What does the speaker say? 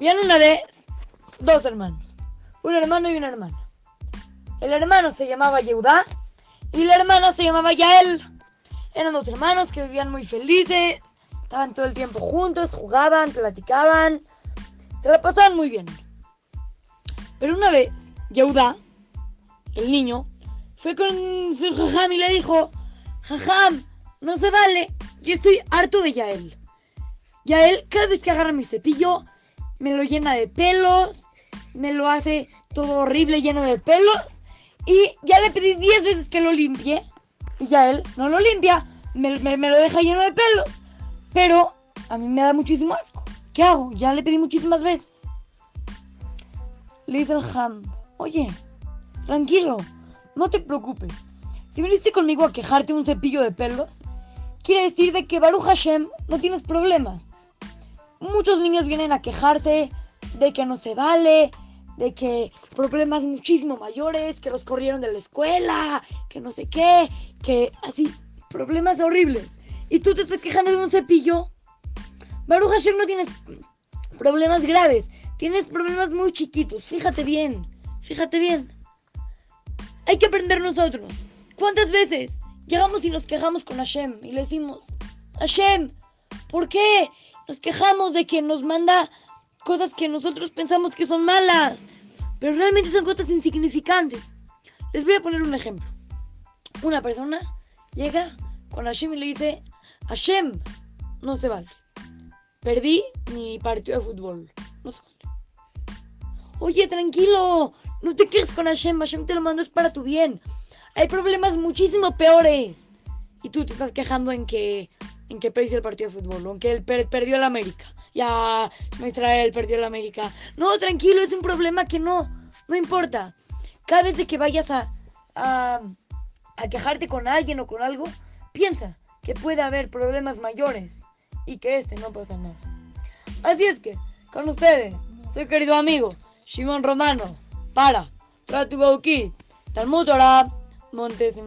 Habían una vez dos hermanos, un hermano y una hermana. El hermano se llamaba Yehudá y la hermana se llamaba Yael. Eran dos hermanos que vivían muy felices, estaban todo el tiempo juntos, jugaban, platicaban, se la pasaban muy bien. Pero una vez, Yehudá, el niño, fue con su jajam y le dijo, jajam, no se vale, yo estoy harto de Yael. Yael, cada vez que agarra mi cepillo, me lo llena de pelos, me lo hace todo horrible, lleno de pelos. Y ya le pedí 10 veces que lo limpie. Y ya él no lo limpia, me, lo deja lleno de pelos. Pero a mí me da muchísimo asco. ¿Qué hago? Ya le pedí muchísimas veces. Le dice el Ham, oye, tranquilo, no te preocupes. Si viniste conmigo a quejarte un cepillo de pelos, quiere decir de que Baruch Hashem no tienes problemas. Muchos niños vienen a quejarse de que no se vale, de que problemas muchísimo mayores, que los corrieron de la escuela, que no sé qué, que así, problemas horribles. Y tú te estás quejando de un cepillo. Baruch Hashem no tienes problemas graves, tienes problemas muy chiquitos. Fíjate bien, fíjate bien. Hay que aprender nosotros. ¿Cuántas veces llegamos y nos quejamos con Hashem y le decimos, Hashem, ¿por qué? Nos quejamos de que nos manda cosas que nosotros pensamos que son malas, pero realmente son cosas insignificantes. Les voy a poner un ejemplo. Una persona llega con Hashem y le dice, Hashem, no se vale. Perdí mi partido de fútbol. No se vale. Oye, tranquilo, no te quejes con Hashem. Hashem te lo mandó es para tu bien. Hay problemas muchísimo peores. Y tú te estás quejando en que, en que perdiste el partido de fútbol, o en que él perdió el América ya Israel perdió la América. No, tranquilo, es un problema que no, no importa. Cada vez que vayas a, a, a quejarte con alguien o con algo, piensa que puede haber problemas mayores y que este no pasa nada. Así es que, con ustedes, soy querido amigo Shimon Romano, para Ratu Kids, Talmud Torah, Montes.